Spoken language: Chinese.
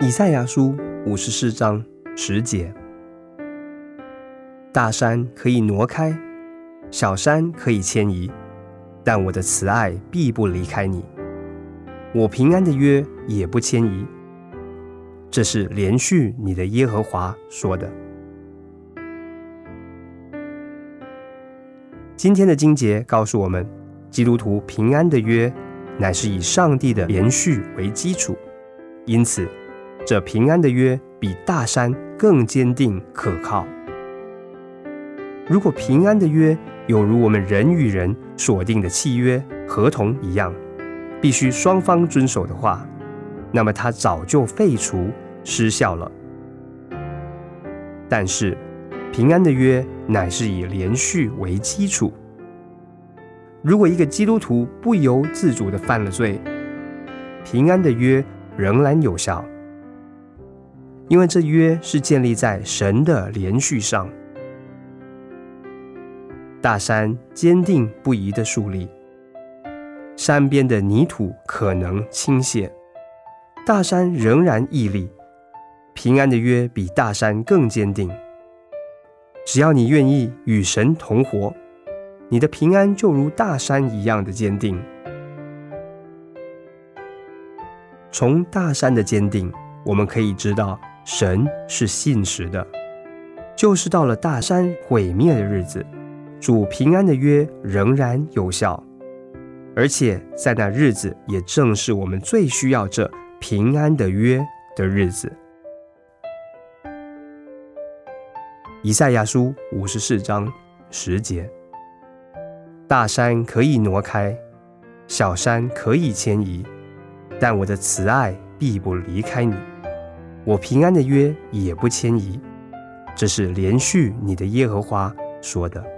以赛亚书五十四章十节：大山可以挪开，小山可以迁移，但我的慈爱必不离开你，我平安的约也不迁移。这是连续你的耶和华说的。今天的经节告诉我们，基督徒平安的约乃是以上帝的连续为基础，因此这平安的约比大山更坚定可靠。如果平安的约有如我们人与人所定的契约合同一样，必须双方遵守的话，那么它早就废除失效了。但是平安的约乃是以连续为基础。如果一个基督徒不由自主的犯了罪，平安的约仍然有效，因为这约是建立在神的连续上。大山坚定不移的竖立，山边的泥土可能倾泻，大山仍然屹立。平安的约比大山更坚定。只要你愿意与神同活，你的平安就如大山一样的坚定。从大山的坚定，我们可以知道神是信实的。就是到了大山毁灭的日子，主平安的约仍然有效，而且在那日子也正是我们最需要这平安的约的日子。以赛亚书五十四章十节：大山可以挪开，小山可以迁移，但我的慈爱必不离开你，我平安的约也不迁移。这是连续你的耶和华说的。